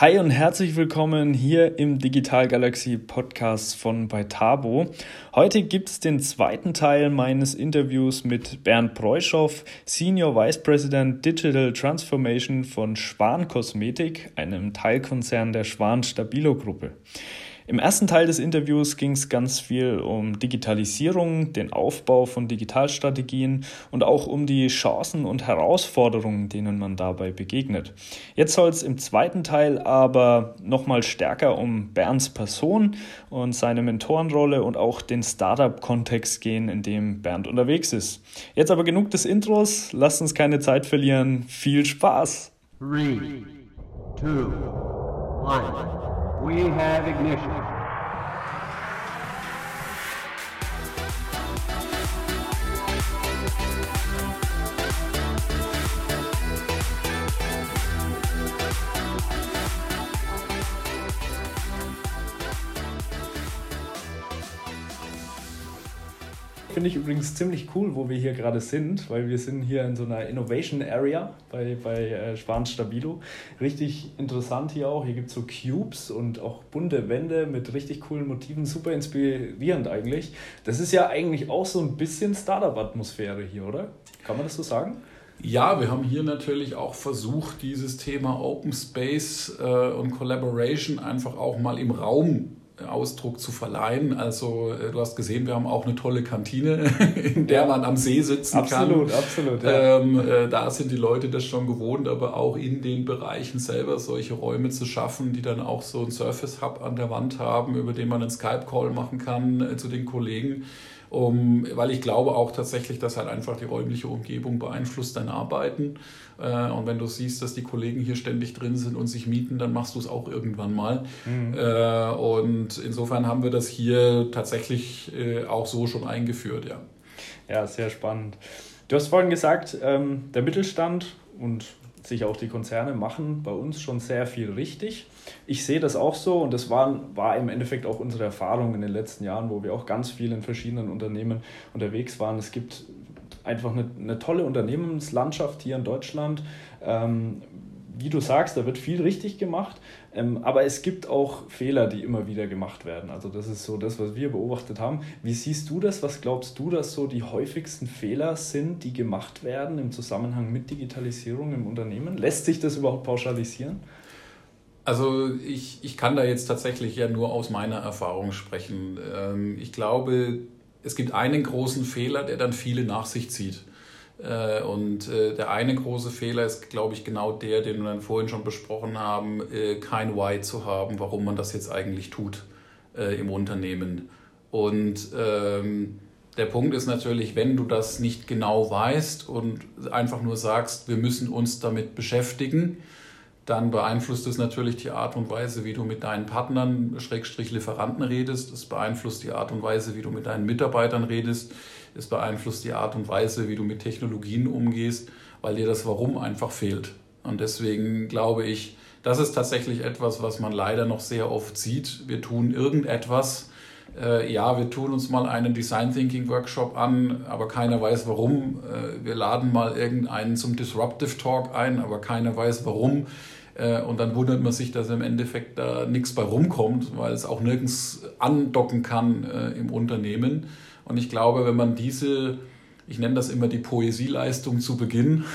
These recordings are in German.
Hi und herzlich willkommen hier im Digital Galaxy Podcast von Beitabo. Heute gibt es den zweiten Teil meines Interviews mit Bernd Breuschow, Senior Vice President Digital Transformation von Schwan Kosmetik, einem Teilkonzern der Schwan Stabilo Gruppe. Im ersten Teil des Interviews ging es ganz viel um Digitalisierung, den Aufbau von Digitalstrategien und auch um die Chancen und Herausforderungen, denen man dabei begegnet. Jetzt soll es im zweiten Teil aber nochmal stärker um Bernds Person und seine Mentorenrolle und auch den Startup-Kontext gehen, in dem Bernd unterwegs ist. Jetzt aber genug des Intros, lasst uns keine Zeit verlieren. Viel Spaß! Three, two, one. We have ignition. Finde ich übrigens ziemlich cool, wo wir hier gerade sind, weil wir sind hier in so einer Innovation Area bei, bei äh, Stabilo. Richtig interessant hier auch. Hier gibt es so Cubes und auch bunte Wände mit richtig coolen Motiven. Super inspirierend eigentlich. Das ist ja eigentlich auch so ein bisschen Startup-Atmosphäre hier, oder? Kann man das so sagen? Ja, wir haben hier natürlich auch versucht, dieses Thema Open Space äh, und Collaboration einfach auch mal im Raum Ausdruck zu verleihen. Also äh, du hast gesehen, wir haben auch eine tolle Kantine, in der ja. man am See sitzen absolut, kann. Absolut, absolut. Ja. Ähm, äh, da sind die Leute das schon gewohnt, aber auch in den Bereichen selber solche Räume zu schaffen, die dann auch so ein Surface Hub an der Wand haben, über den man einen Skype-Call machen kann äh, zu den Kollegen um, weil ich glaube auch tatsächlich, dass halt einfach die räumliche Umgebung beeinflusst dein Arbeiten. Äh, und wenn du siehst, dass die Kollegen hier ständig drin sind und sich mieten, dann machst du es auch irgendwann mal. Mhm. Äh, und insofern haben wir das hier tatsächlich äh, auch so schon eingeführt, ja. Ja, sehr spannend. Du hast vorhin gesagt, ähm, der Mittelstand und sich auch die Konzerne machen bei uns schon sehr viel richtig. Ich sehe das auch so und das war, war im Endeffekt auch unsere Erfahrung in den letzten Jahren, wo wir auch ganz viel in verschiedenen Unternehmen unterwegs waren. Es gibt einfach eine, eine tolle Unternehmenslandschaft hier in Deutschland. Ähm, wie du sagst, da wird viel richtig gemacht, ähm, aber es gibt auch Fehler, die immer wieder gemacht werden. Also das ist so das, was wir beobachtet haben. Wie siehst du das? Was glaubst du, dass so die häufigsten Fehler sind, die gemacht werden im Zusammenhang mit Digitalisierung im Unternehmen? Lässt sich das überhaupt pauschalisieren? Also ich, ich kann da jetzt tatsächlich ja nur aus meiner Erfahrung sprechen. Ähm, ich glaube, es gibt einen großen Fehler, der dann viele nach sich zieht. Äh, und äh, der eine große Fehler ist, glaube ich, genau der, den wir dann vorhin schon besprochen haben, äh, kein Why zu haben, warum man das jetzt eigentlich tut im Unternehmen. Und ähm, der Punkt ist natürlich, wenn du das nicht genau weißt und einfach nur sagst, wir müssen uns damit beschäftigen, dann beeinflusst es natürlich die Art und Weise, wie du mit deinen Partnern, Schrägstrich Lieferanten redest. Es beeinflusst die Art und Weise, wie du mit deinen Mitarbeitern redest. Es beeinflusst die Art und Weise, wie du mit Technologien umgehst, weil dir das Warum einfach fehlt. Und deswegen glaube ich, das ist tatsächlich etwas, was man leider noch sehr oft sieht. Wir tun irgendetwas. Äh, ja, wir tun uns mal einen Design Thinking Workshop an, aber keiner weiß warum. Äh, wir laden mal irgendeinen zum Disruptive Talk ein, aber keiner weiß warum. Äh, und dann wundert man sich, dass im Endeffekt da nichts bei rumkommt, weil es auch nirgends andocken kann im Unternehmen. Und ich glaube, wenn man diese, ich nenne das immer die Poesieleistung zu Beginn,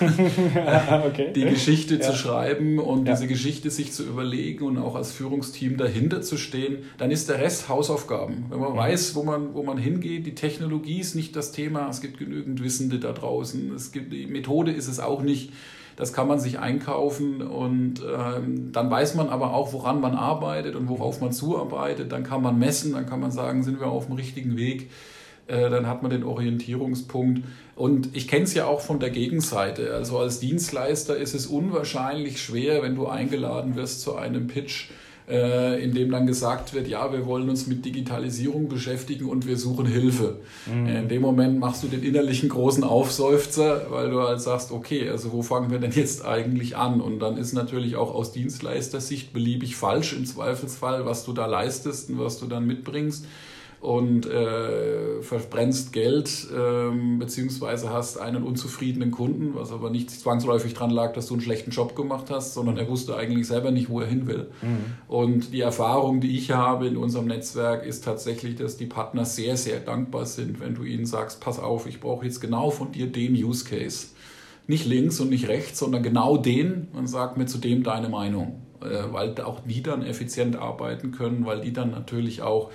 okay. die Geschichte ja. zu schreiben und ja. diese Geschichte sich zu überlegen und auch als Führungsteam dahinter zu stehen, dann ist der Rest Hausaufgaben. Wenn man mhm. weiß, wo man, wo man hingeht, die Technologie ist nicht das Thema, es gibt genügend Wissende da draußen, es gibt, die Methode ist es auch nicht das kann man sich einkaufen und ähm, dann weiß man aber auch, woran man arbeitet und worauf man zuarbeitet. Dann kann man messen, dann kann man sagen, sind wir auf dem richtigen Weg. Äh, dann hat man den Orientierungspunkt. Und ich kenne es ja auch von der Gegenseite. Also als Dienstleister ist es unwahrscheinlich schwer, wenn du eingeladen wirst zu einem Pitch äh, in dem dann gesagt wird, ja, wir wollen uns mit Digitalisierung beschäftigen und wir suchen Hilfe. Mhm. In dem Moment machst du den innerlichen großen Aufseufzer, weil du halt sagst, okay, also wo fangen wir denn jetzt eigentlich an? Und dann ist natürlich auch aus Dienstleistersicht beliebig falsch im Zweifelsfall, was du da leistest und was du dann mitbringst. Und äh, verbrennst Geld ähm, beziehungsweise hast einen unzufriedenen Kunden, was aber nicht zwangsläufig dran lag, dass du einen schlechten Job gemacht hast, sondern er wusste eigentlich selber nicht, wo er hin will. Mhm. Und die Erfahrung, die ich habe in unserem Netzwerk, ist tatsächlich, dass die Partner sehr, sehr dankbar sind, wenn du ihnen sagst, pass auf, ich brauche jetzt genau von dir den Use Case. Nicht links und nicht rechts, sondern genau den und sag mir zu dem deine Meinung. Äh, weil auch die dann effizient arbeiten können, weil die dann natürlich auch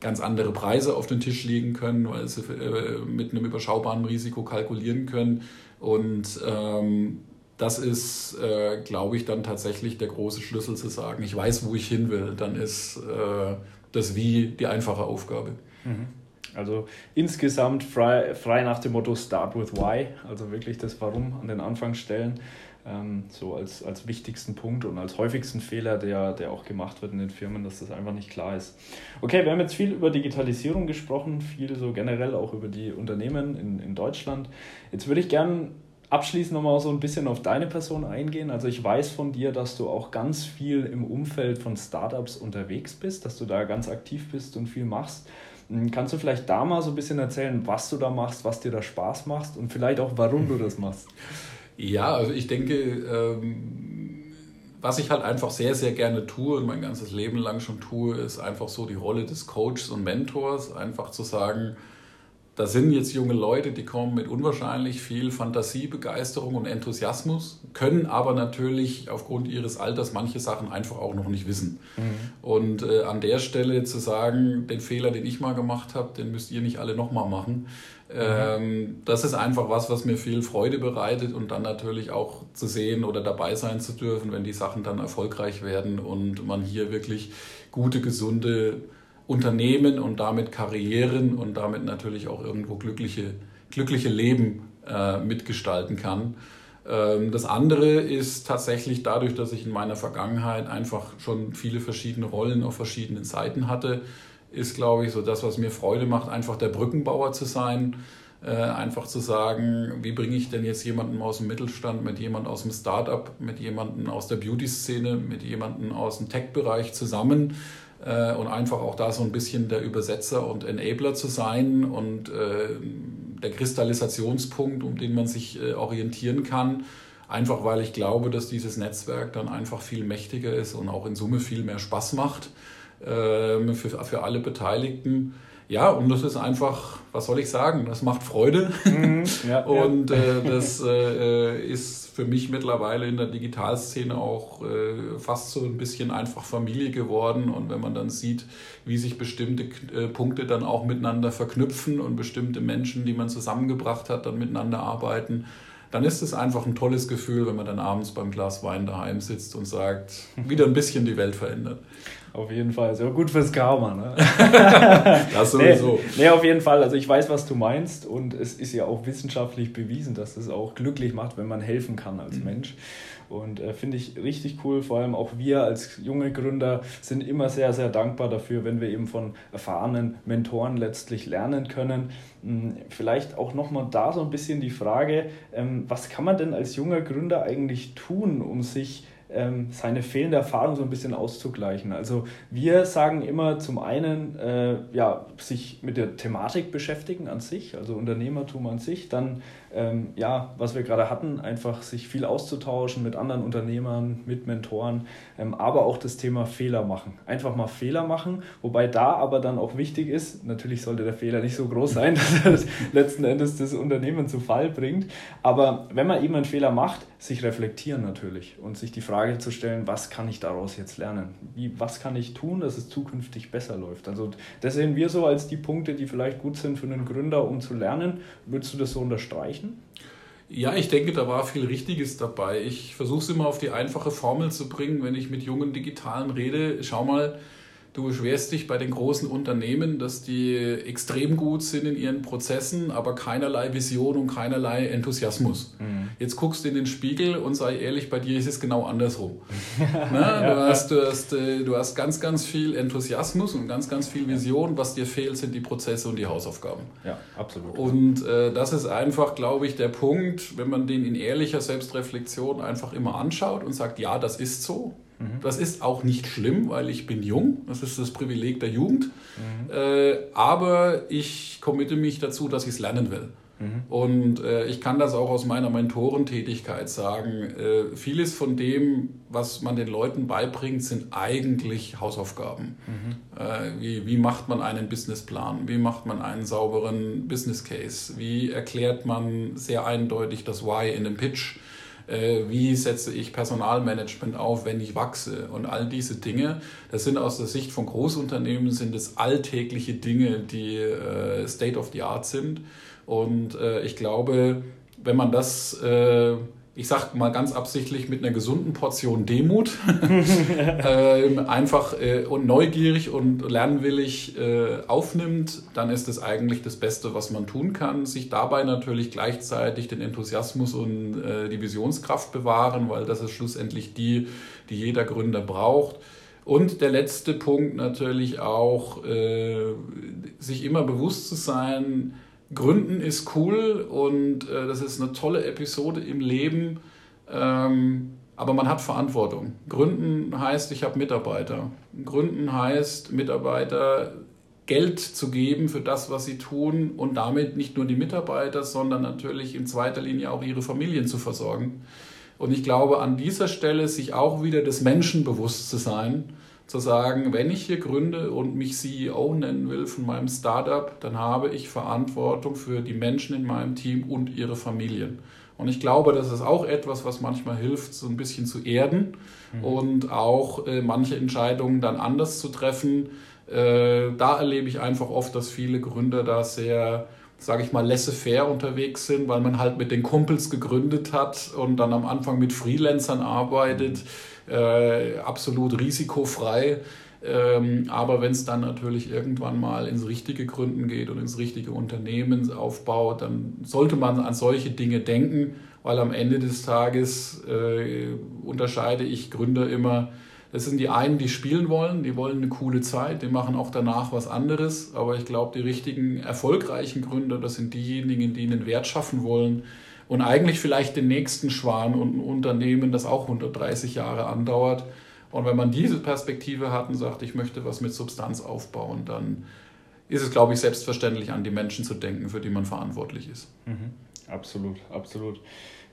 ganz andere Preise auf den Tisch legen können, weil sie äh, mit einem überschaubaren Risiko kalkulieren können. Und ähm, das ist, äh, glaube ich, dann tatsächlich der große Schlüssel zu sagen, ich weiß, wo ich hin will. Dann ist äh, das Wie die einfache Aufgabe. Mhm. Also insgesamt frei, frei nach dem Motto Start with Why, also wirklich das Warum an den Anfang stellen ähm, so als, als wichtigsten Punkt und als häufigsten Fehler, der, der auch gemacht wird in den Firmen, dass das einfach nicht klar ist. Okay, wir haben jetzt viel über Digitalisierung gesprochen, viel so generell auch über die Unternehmen in, in Deutschland. Jetzt würde ich gerne abschließend nochmal so ein bisschen auf deine Person eingehen. Also ich weiß von dir, dass du auch ganz viel im Umfeld von Startups unterwegs bist, dass du da ganz aktiv bist und viel machst. Hm, kannst du vielleicht da mal so ein bisschen erzählen, was du da machst, was dir da Spaß macht und vielleicht auch, warum du das machst? Ja, also ich denke, ähm, was ich halt einfach sehr, sehr gerne tue und mein ganzes Leben lang schon tue, ist einfach so die Rolle des Coaches und Mentors, einfach zu sagen, da sind jetzt junge Leute, die kommen mit unwahrscheinlich viel Fantasie, Begeisterung und Enthusiasmus, können aber natürlich aufgrund ihres Alters manche Sachen einfach auch noch nicht wissen. Mhm. Und äh, an der Stelle zu sagen, den Fehler, den ich mal gemacht habe, den müsst ihr nicht alle nochmal machen. Mhm. Ähm, das ist einfach was, was mir viel Freude bereitet und dann natürlich auch zu sehen oder dabei sein zu dürfen, wenn die Sachen dann erfolgreich werden und man hier wirklich gute, gesunde Unternehmen und damit Karrieren und damit natürlich auch irgendwo glückliche, glückliche Leben äh, mitgestalten kann. Ähm, das andere ist tatsächlich dadurch, dass ich in meiner Vergangenheit einfach schon viele verschiedene Rollen auf verschiedenen Seiten hatte, ist, glaube ich, so das, was mir Freude macht, einfach der Brückenbauer zu sein. Äh, einfach zu sagen, wie bringe ich denn jetzt jemanden aus dem Mittelstand mit jemandem aus dem Startup, mit jemandem aus der Beauty-Szene, mit jemandem aus dem Tech-Bereich zusammen äh, und einfach auch da so ein bisschen der Übersetzer und Enabler zu sein und äh, der Kristallisationspunkt, um den man sich äh, orientieren kann. Einfach weil ich glaube, dass dieses Netzwerk dann einfach viel mächtiger ist und auch in Summe viel mehr Spaß macht äh, für, für alle Beteiligten. Ja, und das ist einfach, was soll ich sagen, das macht Freude. Mhm, ja, und äh, das äh, ist für mich mittlerweile in der Digitalszene auch äh, fast so ein bisschen einfach Familie geworden. Und wenn man dann sieht, wie sich bestimmte äh, Punkte dann auch miteinander verknüpfen und bestimmte Menschen, die man zusammengebracht hat, dann miteinander arbeiten, dann ist es einfach ein tolles Gefühl, wenn man dann abends beim Glas Wein daheim sitzt und sagt, wieder ein bisschen die Welt verändert. Auf jeden Fall. Ist ja gut fürs Karma, ne? das sowieso. Nee, nee, auf jeden Fall. Also ich weiß, was du meinst und es ist ja auch wissenschaftlich bewiesen, dass es auch glücklich macht, wenn man helfen kann als mhm. Mensch. Und äh, finde ich richtig cool. Vor allem auch wir als junge Gründer sind immer sehr, sehr dankbar dafür, wenn wir eben von erfahrenen Mentoren letztlich lernen können. Hm, vielleicht auch nochmal da so ein bisschen die Frage, ähm, was kann man denn als junger Gründer eigentlich tun, um sich ähm, seine fehlende Erfahrung so ein bisschen auszugleichen. Also wir sagen immer zum einen, äh, ja, sich mit der Thematik beschäftigen an sich, also Unternehmertum an sich, dann ähm, ja, was wir gerade hatten, einfach sich viel auszutauschen mit anderen Unternehmern, mit Mentoren, ähm, aber auch das Thema Fehler machen. Einfach mal Fehler machen, wobei da aber dann auch wichtig ist, natürlich sollte der Fehler nicht so groß sein, dass er letzten Endes das Unternehmen zu Fall bringt, aber wenn man eben einen Fehler macht, sich reflektieren natürlich und sich die Frage zu stellen, was kann ich daraus jetzt lernen? Wie, was kann ich tun, dass es zukünftig besser läuft? Also das sehen wir so als die Punkte, die vielleicht gut sind für einen Gründer, um zu lernen. Würdest du das so unterstreichen? Ja, ich denke, da war viel Richtiges dabei. Ich versuche es immer auf die einfache Formel zu bringen, wenn ich mit jungen Digitalen rede. Schau mal, Du beschwerst dich bei den großen Unternehmen, dass die extrem gut sind in ihren Prozessen, aber keinerlei Vision und keinerlei Enthusiasmus. Mhm. Jetzt guckst du in den Spiegel und sei ehrlich, bei dir ist es genau andersrum. Na, du, hast, du, hast, äh, du hast ganz, ganz viel Enthusiasmus und ganz, ganz viel Vision. Was dir fehlt, sind die Prozesse und die Hausaufgaben. Ja, absolut. Und äh, das ist einfach, glaube ich, der Punkt, wenn man den in ehrlicher Selbstreflexion einfach immer anschaut und sagt, ja, das ist so Mhm. Das ist auch nicht schlimm, weil ich bin jung. Das ist das Privileg der Jugend. Mhm. Äh, aber ich committe mich dazu, dass ich es lernen will. Mhm. Und äh, ich kann das auch aus meiner Mentorentätigkeit sagen. Äh, vieles von dem, was man den Leuten beibringt, sind eigentlich Hausaufgaben. Mhm. Äh, wie, wie macht man einen Businessplan? Wie macht man einen sauberen Business Case? Wie erklärt man sehr eindeutig das Why in dem Pitch? Äh, wie setze ich Personalmanagement auf, wenn ich wachse und all diese Dinge. Das sind aus der Sicht von Großunternehmen sind es alltägliche Dinge, die äh, State of the Art sind. Und äh, ich glaube, wenn man das ich sage mal ganz absichtlich mit einer gesunden Portion Demut, äh, einfach äh, und neugierig und lernwillig äh, aufnimmt, dann ist es eigentlich das Beste, was man tun kann. Sich dabei natürlich gleichzeitig den Enthusiasmus und äh, die Visionskraft bewahren, weil das ist schlussendlich die, die jeder Gründer braucht. Und der letzte Punkt natürlich auch, äh, sich immer bewusst zu sein, Gründen ist cool und äh, das ist eine tolle Episode im Leben, ähm, aber man hat Verantwortung. Gründen heißt, ich habe Mitarbeiter. Gründen heißt, Mitarbeiter Geld zu geben für das, was sie tun und damit nicht nur die Mitarbeiter, sondern natürlich in zweiter Linie auch ihre Familien zu versorgen. Und ich glaube, an dieser Stelle sich auch wieder des Menschen bewusst zu sein zu sagen, wenn ich hier gründe und mich CEO nennen will von meinem Startup, dann habe ich Verantwortung für die Menschen in meinem Team und ihre Familien. Und ich glaube, das ist auch etwas, was manchmal hilft, so ein bisschen zu erden mhm. und auch äh, manche Entscheidungen dann anders zu treffen. Äh, da erlebe ich einfach oft, dass viele Gründer da sehr sage ich mal, laissez-faire unterwegs sind, weil man halt mit den Kumpels gegründet hat und dann am Anfang mit Freelancern arbeitet. Mhm äh, absolut risikofrei. Ähm, aber wenn es dann natürlich irgendwann mal ins richtige Gründen geht und ins richtige Unternehmen aufbaut, dann sollte man an solche Dinge denken, weil am Ende des Tages äh, unterscheide ich Gründer immer. Das sind die einen, die spielen wollen, die wollen eine coole Zeit, die machen auch danach was anderes. Aber ich glaube, die richtigen, erfolgreichen Gründer, das sind diejenigen, die einen Wert schaffen wollen, und eigentlich vielleicht den nächsten Schwan und ein Unternehmen, das auch 130 Jahre andauert. Und wenn man diese Perspektive hat und sagt, ich möchte was mit Substanz aufbauen, dann ist es, glaube ich, selbstverständlich, an die Menschen zu denken, für die man verantwortlich ist. Mhm. Absolut, absolut.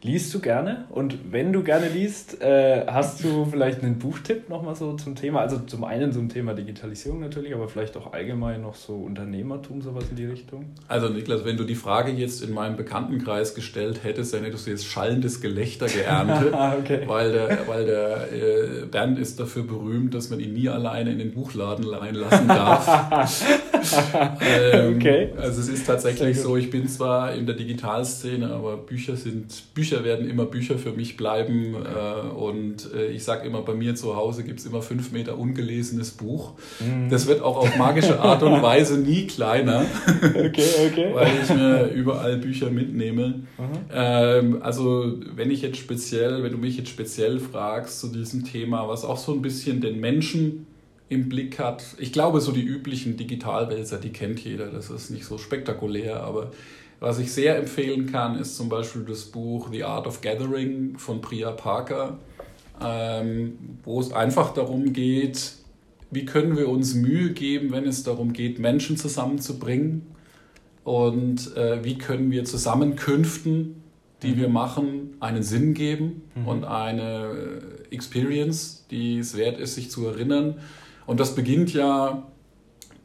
Liest du gerne? Und wenn du gerne liest, äh, hast du vielleicht einen Buchtipp nochmal so zum Thema? Also zum einen zum Thema Digitalisierung natürlich, aber vielleicht auch allgemein noch so Unternehmertum, sowas in die Richtung? Also Niklas, wenn du die Frage jetzt in meinem Bekanntenkreis gestellt hättest, dann hättest du jetzt schallendes Gelächter geerntet, ah, okay. weil der, weil der äh, Bernd ist dafür berühmt, dass man ihn nie alleine in den Buchladen reinlassen darf. ähm, okay. Also es ist tatsächlich so, ich bin zwar in der Digitalszene, aber Bücher sind Bücher Bücher werden immer Bücher für mich bleiben. Äh, und äh, ich sage immer, bei mir zu Hause gibt es immer fünf Meter ungelesenes Buch. Mhm. Das wird auch auf magische Art und Weise nie kleiner, okay, okay. weil ich mir überall Bücher mitnehme. Ähm, also wenn ich jetzt speziell, wenn du mich jetzt speziell fragst zu diesem Thema, was auch so ein bisschen den Menschen im Blick hat. Ich glaube, so die üblichen Digitalwälzer, die kennt jeder, das ist nicht so spektakulär, aber was ich sehr empfehlen kann, ist zum Beispiel das Buch The Art of Gathering von Priya Parker, ähm, wo es einfach darum geht, wie können wir uns Mühe geben, wenn es darum geht, Menschen zusammenzubringen und äh, wie können wir Zusammenkünften, die mhm. wir machen, einen Sinn geben mhm. und eine Experience, die es wert ist, sich zu erinnern. Und das beginnt ja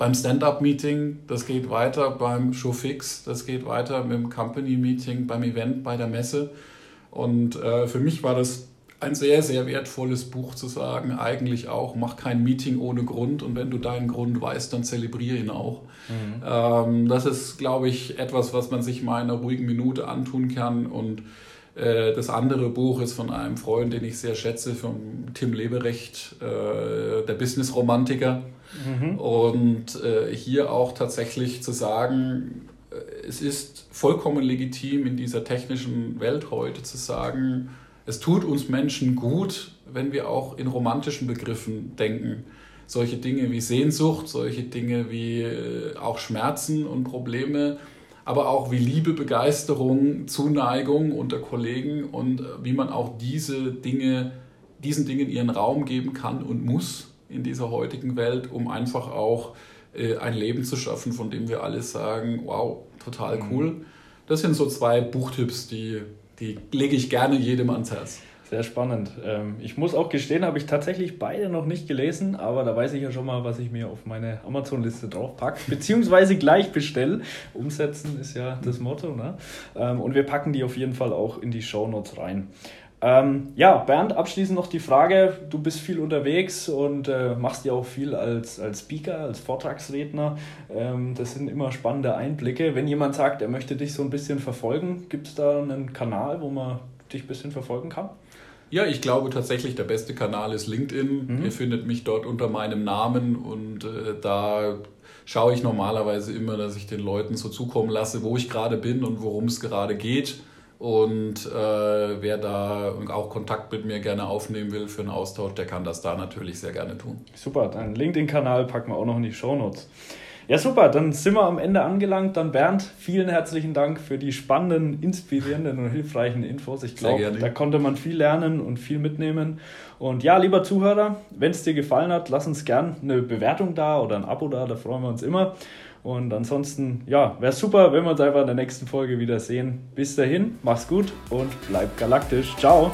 beim Stand-up-Meeting, das geht weiter beim Showfix, das geht weiter mit dem Company-Meeting, beim Event, bei der Messe. Und äh, für mich war das ein sehr, sehr wertvolles Buch zu sagen, eigentlich auch, mach kein Meeting ohne Grund und wenn du deinen Grund weißt, dann zelebriere ihn auch. Mhm. Ähm, das ist, glaube ich, etwas, was man sich mal in einer ruhigen Minute antun kann und äh, das andere Buch ist von einem Freund, den ich sehr schätze, von Tim Leberecht, äh, der Business-Romantiker. Mhm. Und äh, hier auch tatsächlich zu sagen, äh, es ist vollkommen legitim in dieser technischen Welt heute zu sagen, es tut uns Menschen gut, wenn wir auch in romantischen Begriffen denken. Solche Dinge wie Sehnsucht, solche Dinge wie äh, auch Schmerzen und Probleme, aber auch wie Liebe, Begeisterung, Zuneigung unter Kollegen und äh, wie man auch diese Dinge diesen Dingen ihren Raum geben kann und muss in dieser heutigen Welt, um einfach auch äh, ein Leben zu schaffen, von dem wir alle sagen, wow, total mhm. cool. Das sind so zwei Buchtipps, die, die lege ich gerne jedem ans Herz. Sehr spannend. Ähm, ich muss auch gestehen, habe ich tatsächlich beide noch nicht gelesen, aber da weiß ich ja schon mal, was ich mir auf meine Amazon-Liste draufpacke, beziehungsweise gleich bestelle. Umsetzen ist ja das Motto. Ne? Ähm, und wir packen die auf jeden Fall auch in die Show Notes rein. Ähm, ja, Bernd, abschließend noch die Frage, du bist viel unterwegs und äh, machst ja auch viel als, als Speaker, als Vortragsredner. Ähm, das sind immer spannende Einblicke. Wenn jemand sagt, er möchte dich so ein bisschen verfolgen, gibt es da einen Kanal, wo man dich ein bisschen verfolgen kann? Ja, ich glaube tatsächlich, der beste Kanal ist LinkedIn. Mhm. Ihr findet mich dort unter meinem Namen und äh, da schaue ich normalerweise immer, dass ich den Leuten so zukommen lasse, wo ich gerade bin und worum es gerade geht. Und äh, wer da auch Kontakt mit mir gerne aufnehmen will für einen Austausch, der kann das da natürlich sehr gerne tun. Super, deinen LinkedIn-Kanal packen wir auch noch in die Show Notes. Ja, super, dann sind wir am Ende angelangt. Dann Bernd, vielen herzlichen Dank für die spannenden, inspirierenden und hilfreichen Infos. Ich glaube, da konnte man viel lernen und viel mitnehmen. Und ja, lieber Zuhörer, wenn es dir gefallen hat, lass uns gern eine Bewertung da oder ein Abo da, da freuen wir uns immer. Und ansonsten, ja, wäre super, wenn wir uns einfach in der nächsten Folge wieder sehen. Bis dahin, mach's gut und bleib galaktisch. Ciao.